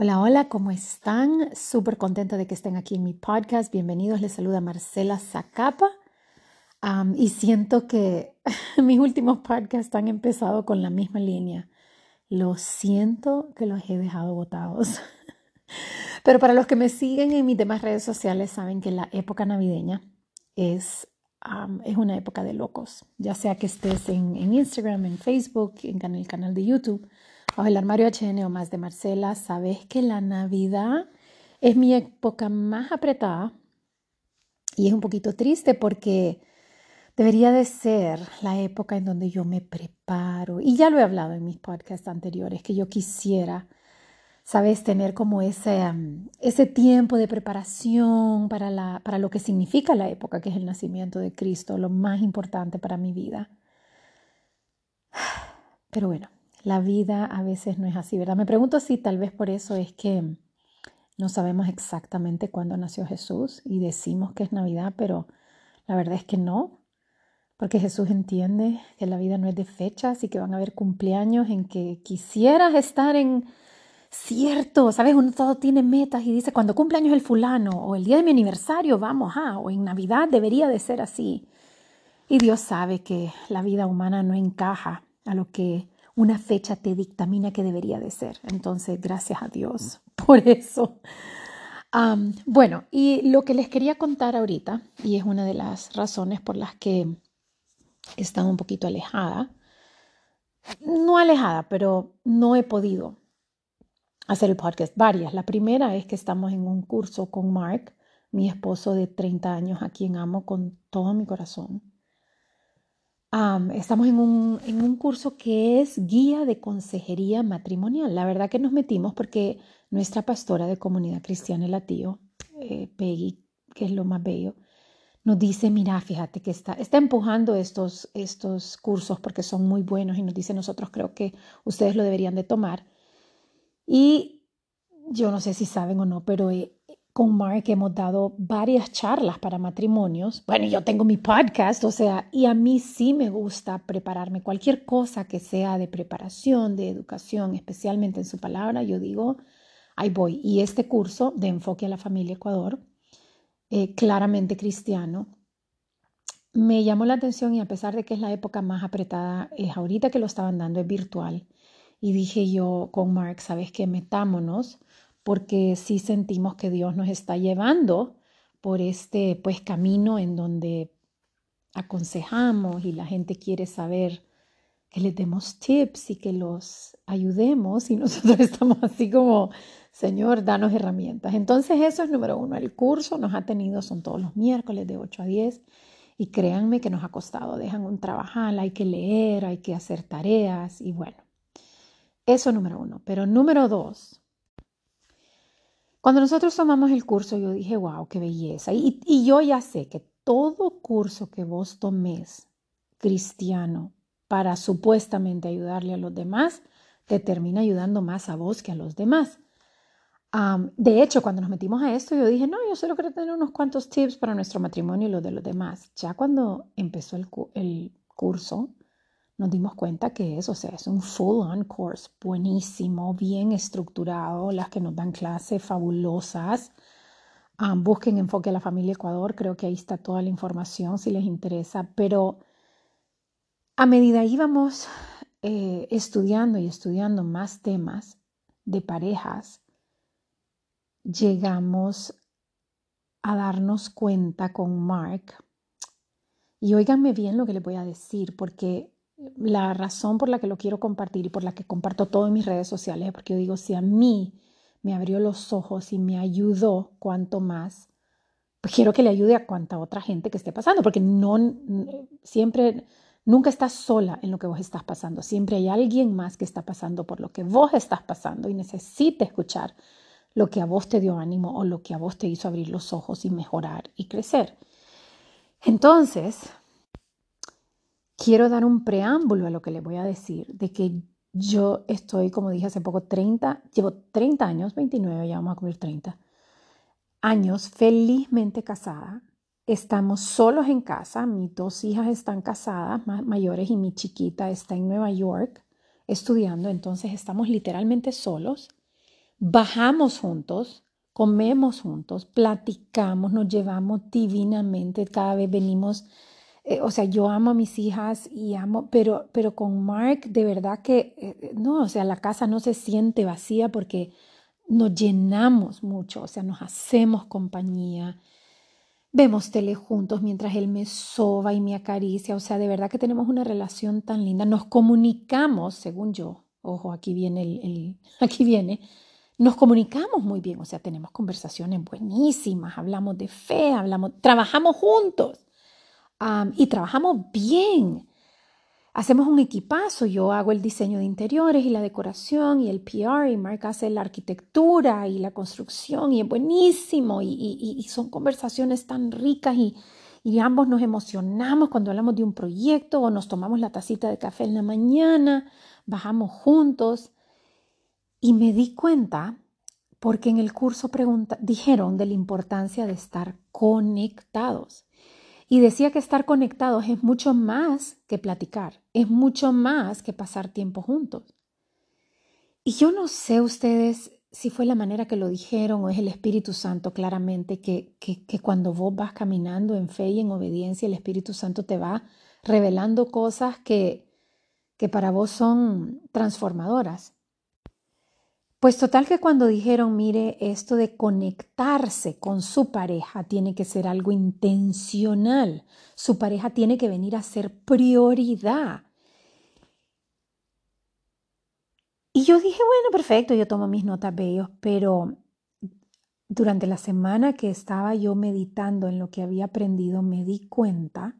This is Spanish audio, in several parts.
Hola, hola, ¿cómo están? Súper contenta de que estén aquí en mi podcast. Bienvenidos, les saluda Marcela Zacapa. y siento que mis últimos podcasts han empezado con la misma línea. Lo siento que los he dejado botados. Pero para los que me siguen en mis demás redes sociales saben que la época navideña es, es una época de locos. Ya sea que estés en, en Instagram, en Facebook, en el canal de YouTube o el armario HN más de Marcela, sabes que la Navidad es mi época más apretada y es un poquito triste porque debería de ser la época en donde yo me preparo. Y ya lo he hablado en mis podcasts anteriores, que yo quisiera, sabes, tener como ese, um, ese tiempo de preparación para, la, para lo que significa la época, que es el nacimiento de Cristo, lo más importante para mi vida. Pero bueno, la vida a veces no es así, ¿verdad? Me pregunto si tal vez por eso es que no sabemos exactamente cuándo nació Jesús y decimos que es Navidad, pero la verdad es que no, porque Jesús entiende que la vida no es de fechas y que van a haber cumpleaños en que quisieras estar en cierto, ¿sabes? Uno todo tiene metas y dice, cuando cumpleaños el fulano o el día de mi aniversario, vamos, ah, o en Navidad debería de ser así. Y Dios sabe que la vida humana no encaja a lo que una fecha te dictamina que debería de ser. Entonces, gracias a Dios por eso. bueno, y lo que les quería contar ahorita, y es una de las razones por las que estado un poquito alejada, no alejada, pero no he podido hacer el podcast. Varias. La primera es que estamos en un curso con Mark, mi esposo de 30 años, a quien amo con todo mi corazón estamos en un, en un, curso que es guía de consejería matrimonial. La verdad que nos metimos porque nuestra pastora de comunidad cristiana, el latío, eh, Peggy, que es lo más bello, nos dice, mira, fíjate que está, está empujando estos, estos cursos porque son muy buenos y nos dice, nosotros creo que ustedes lo deberían de tomar. Y yo no sé si saben o no, pero eh, con Mark hemos dado varias charlas para matrimonios. Bueno, yo tengo mi podcast, o sea, y a mí sí me gusta prepararme. Cualquier cosa que sea de preparación, de educación, especialmente en su palabra, yo digo, ahí voy. Y este curso de enfoque a la familia Ecuador, eh, claramente cristiano, me llamó la atención y a pesar de que es la época más apretada, es ahorita que lo estaban dando, es virtual. Y dije yo con Mark, ¿sabes qué? Metámonos porque sí sentimos que Dios nos está llevando por este pues camino en donde aconsejamos y la gente quiere saber que les demos tips y que los ayudemos y nosotros estamos así como, Señor, danos herramientas. Entonces eso es número uno. El curso nos ha tenido, son todos los miércoles de 8 a 10 y créanme que nos ha costado. Dejan un trabajar, hay que leer, hay que hacer tareas y bueno, eso número uno. Pero número dos, cuando nosotros tomamos el curso, yo dije, wow, qué belleza. Y, yo ya sé que todo curso que vos tomes cristiano para supuestamente ayudarle a los demás, te termina ayudando más a vos que a los demás. de hecho, cuando nos metimos a esto, yo dije, no, yo solo quiero tener unos cuantos tips para nuestro matrimonio y los de los demás. Ya cuando empezó el curso, nos dimos cuenta que es, o sea, es un full-on course buenísimo, bien estructurado, las que nos dan clases fabulosas. busquen Enfoque a la Familia Ecuador, creo que ahí está toda la información si les interesa, pero a medida íbamos eh, estudiando y estudiando más temas de parejas, llegamos a darnos cuenta con Mark, y óiganme bien lo que les voy a decir, porque la razón por la que lo quiero compartir y por la que comparto todo en mis redes sociales es porque yo digo, si a mí me abrió los ojos y me ayudó, cuanto más, pues quiero que le ayude a cuanta otra gente que esté pasando, porque no siempre, nunca estás sola en lo que vos estás pasando, siempre hay alguien más que está pasando por lo que vos estás pasando y necesita escuchar lo que a vos te dio ánimo o lo que a vos te hizo abrir los ojos y mejorar y crecer. Entonces, quiero dar un preámbulo a lo que le voy a decir, de que yo estoy, como dije hace poco, 30, llevo 30 años, 29, ya vamos a cumplir 30 años felizmente casada. Estamos solos en casa, mis dos hijas están casadas, mayores, y mi chiquita está en Nueva York estudiando, entonces estamos literalmente solos, bajamos juntos, comemos juntos, platicamos, nos llevamos divinamente, cada vez venimos, eh, o sea, yo amo a mis hijas y amo, pero, pero con Mark de verdad que, eh, no, o sea, la casa no se siente vacía porque nos llenamos mucho, o sea, nos hacemos compañía. Vemos tele juntos mientras él me soba y me acaricia. O sea, de verdad que tenemos una relación tan linda. Nos comunicamos, según yo. Ojo, aquí viene el, aquí viene. Nos comunicamos muy bien. O sea, tenemos conversaciones buenísimas. Hablamos de fe, hablamos, trabajamos juntos. Y trabajamos bien. Hacemos un equipazo, yo hago el diseño de interiores y la decoración y el PR y Mark hace la arquitectura y la construcción y es buenísimo y, son conversaciones tan ricas y, y ambos nos emocionamos cuando hablamos de un proyecto o nos tomamos la tacita de café en la mañana, bajamos juntos y me di cuenta porque en el curso dijeron de la importancia de estar conectados. Y decía que estar conectados es mucho más que platicar, es mucho más que pasar tiempo juntos. Y yo no sé ustedes si fue la manera que lo dijeron o es el Espíritu Santo claramente, que, que, que cuando vos vas caminando en fe y en obediencia, el Espíritu Santo te va revelando cosas que, que para vos son transformadoras. Pues total que cuando dijeron, mire, esto de conectarse con su pareja tiene que ser algo intencional, su pareja tiene que venir a ser prioridad. Y yo dije, bueno, perfecto, yo tomo mis notas bellos, pero durante la semana que estaba yo meditando en lo que había aprendido, me di cuenta,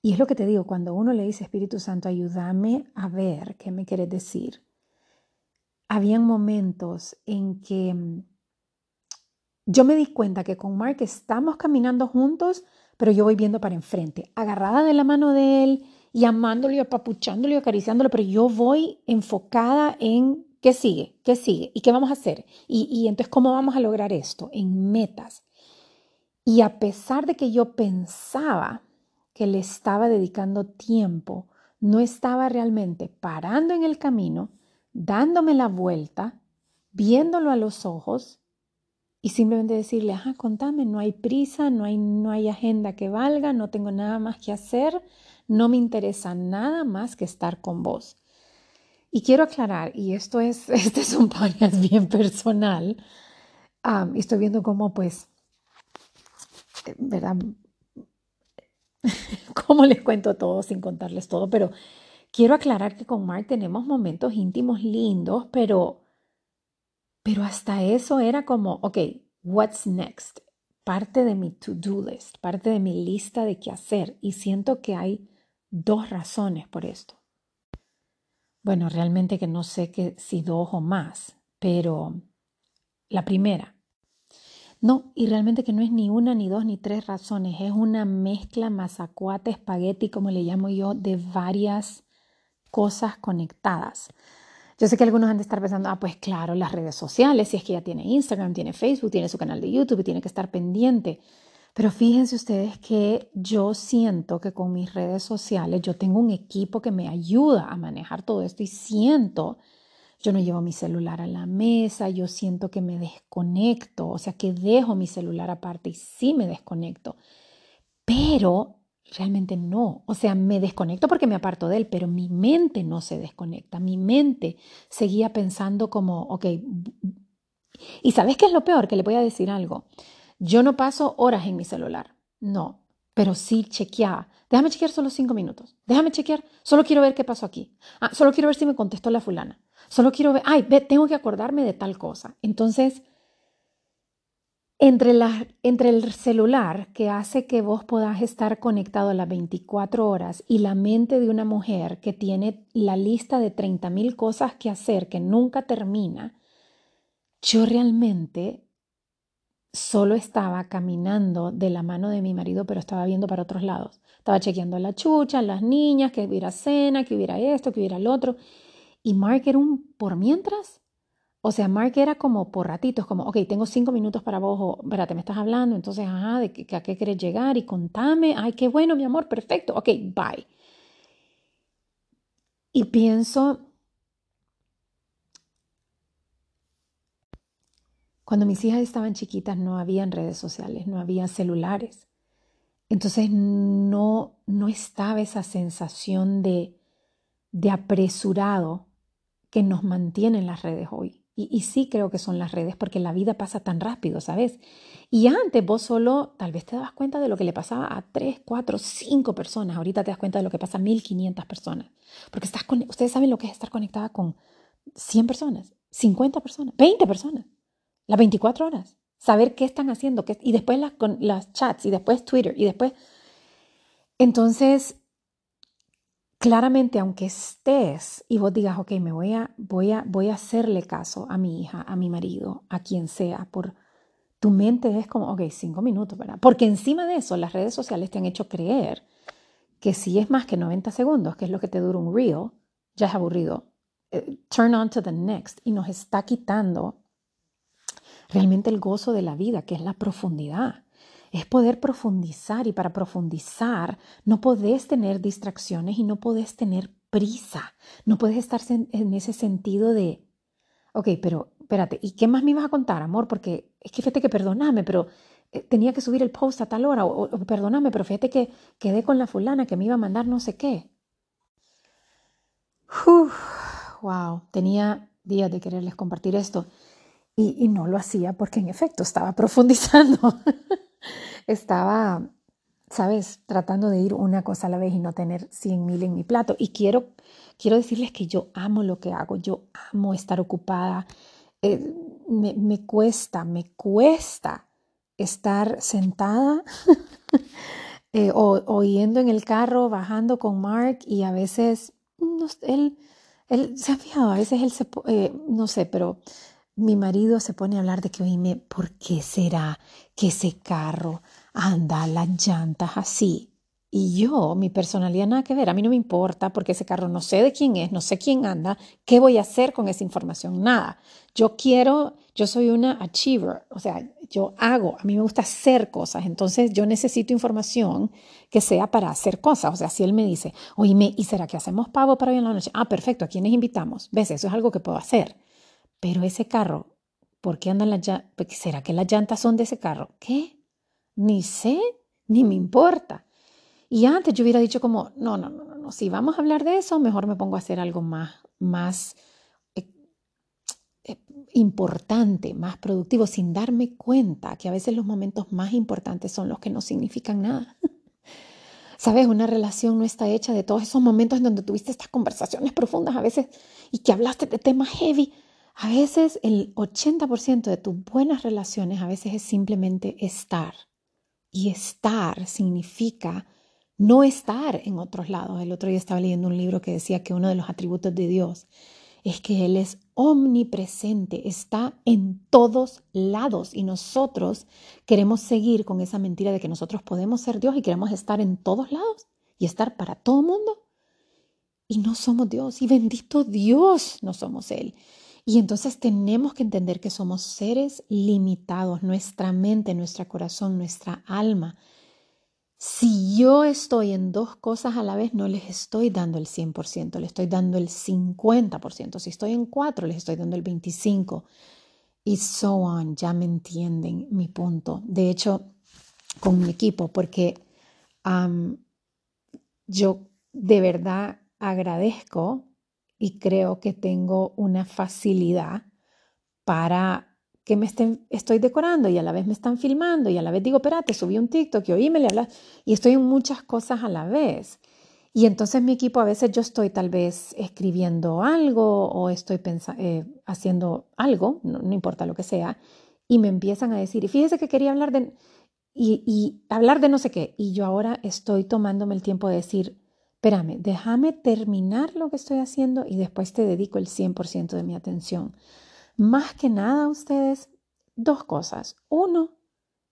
y es lo que te digo, cuando uno le dice, Espíritu Santo, ayúdame a ver qué me quieres decir habían momentos en que mm, yo me di cuenta que con Mark estamos caminando juntos, pero yo voy viendo para enfrente, agarrada de la mano de él y amándolo y apapuchándolo y acariciándolo, pero yo voy enfocada en qué sigue, qué sigue y qué vamos a hacer. Y, y entonces, ¿cómo vamos a lograr esto? En metas. Y a pesar de que yo pensaba que le estaba dedicando tiempo, no estaba realmente parando en el camino dándome la vuelta, viéndolo a los ojos y simplemente decirle, ajá, contame, no hay prisa, no hay, no hay agenda que valga, no tengo nada más que hacer, no me interesa nada más que estar con vos. Y quiero aclarar, y esto es, este es un podcast bien personal, y estoy viendo cómo pues, ¿verdad? ¿Cómo les cuento todo sin contarles todo? Pero Quiero aclarar que con Mark tenemos momentos íntimos lindos, pero, pero hasta eso era como, ok, what's next? Parte de mi to-do list, parte de mi lista de qué hacer. Y siento que hay dos razones por esto. Bueno, realmente que no sé que si dos o más, pero la primera. No, y realmente que no es ni una, ni dos, ni tres razones, es una mezcla masacuate, espagueti, como le llamo yo, de varias cosas conectadas. Yo sé que algunos han de estar pensando, ah, pues claro, las redes sociales, si es que ya tiene Instagram, tiene Facebook, tiene su canal de YouTube tiene que estar pendiente. Pero fíjense ustedes que yo siento que con mis redes sociales yo tengo un equipo que me ayuda a manejar todo esto y siento, yo no llevo mi celular a la mesa, yo siento que me desconecto, o sea, que dejo mi celular aparte y sí me desconecto. Pero Realmente no. O sea, me desconecto porque me aparto de él, pero mi mente no se desconecta. Mi mente seguía pensando como, ok, y ¿sabes qué es lo peor? Que le voy a decir algo. Yo no paso horas en mi celular, no, pero sí chequeaba. Déjame chequear solo cinco minutos. Déjame chequear. Solo quiero ver qué pasó aquí. Ah, solo quiero ver si me contestó la fulana. Solo quiero ver, ay, ve, tengo que acordarme de tal cosa. Entonces, entre, entre el celular que hace que vos puedas estar conectado a las 24 horas y la mente de una mujer que tiene la lista de 30 mil cosas que hacer que nunca termina, yo realmente solo estaba caminando de la mano de mi marido, pero estaba viendo para otros lados. Estaba chequeando a la chucha, a las niñas, que hubiera cena, que hubiera esto, que hubiera lo otro. Y Mark era un por mientras o sea, Mark era como por ratitos, como, ok, tengo cinco minutos para vos, o, espérate, me estás hablando, entonces, ajá, de a qué quieres llegar y contame, ay, qué bueno, mi amor, perfecto, ok, bye. Y pienso, Cuando mis hijas estaban chiquitas no habían redes sociales, no había celulares. Entonces no, no estaba esa sensación de, de apresurado que nos mantiene en las redes hoy. Y, sí creo que son las redes porque la vida pasa tan rápido, ¿sabes? Y antes vos solo tal vez te dabas cuenta de lo que le pasaba a 3, 4, 5 personas. Ahorita te das cuenta de lo que pasa a 1500 personas. Porque estás con, ustedes saben lo que es estar conectada con 100 personas, 50 personas, 20 personas, las 24 horas. Saber qué están haciendo qué, y después las, con, las chats y después Twitter y después... Entonces, claramente, aunque estés y vos digas, ok, me voy a, voy a, voy a hacerle caso a mi hija, a mi marido, a quien sea, por tu mente es como, ok, cinco minutos, ¿verdad? Porque encima de eso, las redes sociales te han hecho creer que si es más que 90 segundos, que es lo que te dura un reel, ya es aburrido. Eh, turn on to the next y nos está quitando realmente el gozo de la vida, que es la profundidad es poder profundizar y para profundizar no podés tener distracciones y no podés tener prisa, no puedes estar en ese sentido de, ok, pero espérate, ¿y qué más me ibas a contar, amor? Porque es que fíjate que perdóname, pero eh, tenía que subir el post a tal hora, o, perdóname, pero fíjate que quedé con la fulana que me iba a mandar no sé qué. wow, tenía días de quererles compartir esto y no lo hacía porque en efecto estaba profundizando. Estaba, sabes, tratando de ir una cosa a la vez y no tener 100 mil en mi plato. Y quiero, quiero decirles que yo amo lo que hago, yo amo estar ocupada. Eh, me, cuesta, me cuesta estar sentada eh, o, yendo en el carro, bajando con Mark y a veces, él, él se ha fijado, a veces él se, eh, no sé, pero mi marido se pone a hablar de que, oíme, ¿por qué será que ese carro anda las llantas así? Y yo, mi personalidad nada que ver, a mí no me importa porque ese carro no sé de quién es, no sé quién anda, qué voy a hacer con esa información, nada. Yo quiero, yo soy una achiever, o sea, yo hago, a mí me gusta hacer cosas, entonces yo necesito información que sea para hacer cosas. O sea, si él me dice, oíme, ¿y será que hacemos pavo para hoy en la noche? Ah, perfecto, ¿a quiénes invitamos? ¿Ves? Eso es algo que puedo hacer. Pero ese carro, ¿por qué andan las llantas? Pues, ¿Será que las llantas son de ese carro? ¿Qué? Ni sé, ni me importa. Y antes yo hubiera dicho como, no, no, no, no, si vamos a hablar de eso, mejor me pongo a hacer algo más, más eh, eh, importante, más productivo, sin darme cuenta que a veces los momentos más importantes son los que no significan nada. Sabes, una relación no está hecha de todos esos momentos en donde tuviste estas conversaciones profundas a veces y que hablaste de temas heavy a veces el 80% de tus buenas relaciones a veces es simplemente estar. Y estar significa no estar en otros lados. El otro día estaba leyendo un libro que decía que uno de los atributos de Dios es que Él es omnipresente, está en todos lados y nosotros queremos seguir con esa mentira de que nosotros podemos ser Dios y queremos estar en todos lados y estar para todo mundo. Y no somos Dios y bendito Dios no somos Él. Y entonces tenemos que entender que somos seres limitados, nuestra mente, nuestro corazón, nuestra alma. Si yo estoy en dos cosas a la vez, no les estoy dando el 100%, le estoy dando el 50%. Si estoy en cuatro, les estoy dando el 25%. Y so on, ya me entienden mi punto. De hecho, con mi equipo, porque yo de verdad agradezco y creo que tengo una facilidad para que me estén, estoy decorando y a la vez me están filmando y a la vez digo, espérate, subí un TikTok y oíme, le hablas y estoy en muchas cosas a la vez. Y entonces mi equipo a veces yo estoy tal vez escribiendo algo o estoy eh, haciendo algo, no, importa lo que sea, y me empiezan a decir, y fíjese que quería hablar de, y, y hablar de no sé qué, y yo ahora estoy tomándome el tiempo de decir, espérame, déjame terminar lo que estoy haciendo y después te dedico el 100% de mi atención. Más que nada, ustedes, dos cosas. Uno,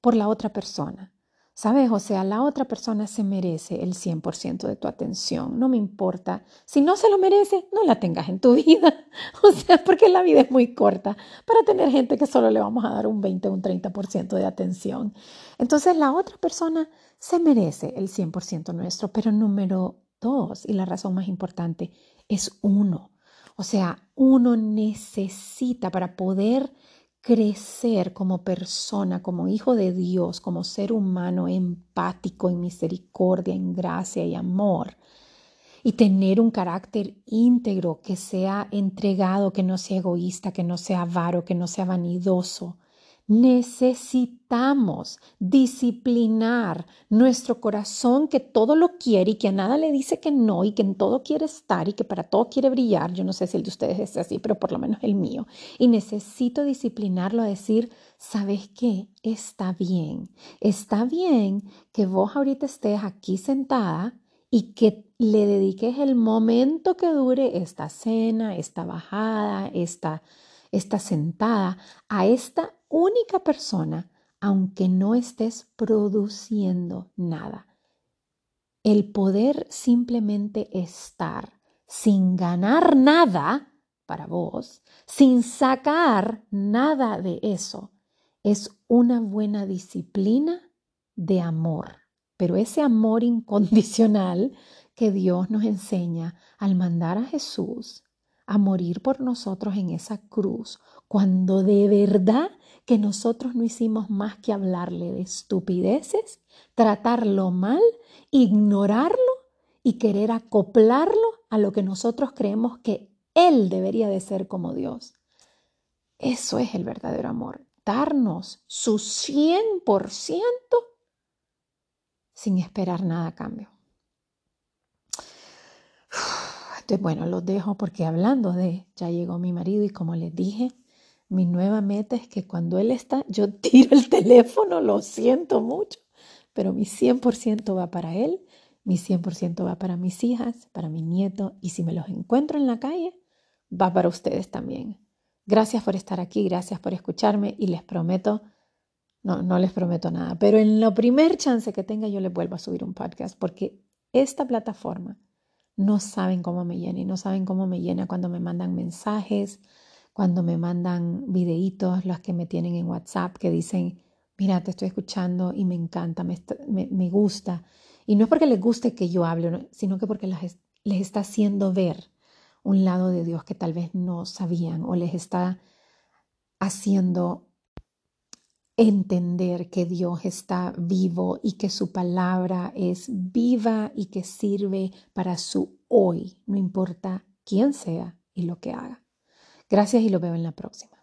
por la otra persona. ¿Sabes? O sea, la otra persona se merece el 100% de tu atención. No me importa. Si no se lo merece, no la tengas en tu vida. O sea, porque la vida es muy corta para tener gente que solo le vamos a dar un 20 o un 30% de atención. Entonces, la otra persona se merece el 100% nuestro, pero número y la razón más importante es uno. O sea, uno necesita para poder crecer como persona, como hijo de Dios, como ser humano empático en misericordia, en gracia y amor. Y tener un carácter íntegro que sea entregado, que no sea egoísta, que no sea avaro, que no sea vanidoso, Necesitamos disciplinar nuestro corazón que todo lo quiere y que a nada le dice que no y que en todo quiere estar y que para todo quiere brillar. Yo no sé si el de ustedes es así, pero por lo menos el mío. Y necesito disciplinarlo a decir, ¿sabes qué? Está bien. Está bien que vos ahorita estés aquí sentada y que le dediques el momento que dure esta cena, esta bajada, esta, esta sentada a esta única persona, aunque no estés produciendo nada. El poder simplemente estar sin ganar nada para vos, sin sacar nada de eso, es una buena disciplina de amor. Pero ese amor incondicional que Dios nos enseña al mandar a Jesús a morir por nosotros en esa cruz, cuando de verdad que nosotros no hicimos más que hablarle de estupideces, tratarlo mal, ignorarlo y querer acoplarlo a lo que nosotros creemos que Él debería de ser como Dios. Eso es el verdadero amor, darnos su 100% sin esperar nada a cambio. Bueno, los dejo porque hablando de, ya llegó mi marido y como les dije, mi nueva meta es que cuando él está, yo tiro el teléfono, lo siento mucho, pero mi 100% va para él, mi 100% va para mis hijas, para mi nieto, y si me los encuentro en la calle, va para ustedes también. Gracias por estar aquí, gracias por escucharme y les prometo, no, no les prometo nada, pero en lo primer chance que tenga yo les vuelvo a subir un podcast porque esta plataforma no saben cómo me llena y no saben cómo me llena cuando me mandan mensajes, cuando me mandan videitos, los que me tienen en WhatsApp, que dicen, mira, te estoy escuchando y me encanta, me, me, gusta. Y no es porque les guste que yo hable, sino que porque les está haciendo ver un lado de Dios que tal vez no sabían o les está haciendo entender que Dios está vivo y que su palabra es viva y que sirve para su hoy, no importa quién sea y lo que haga. Gracias y lo veo en la próxima.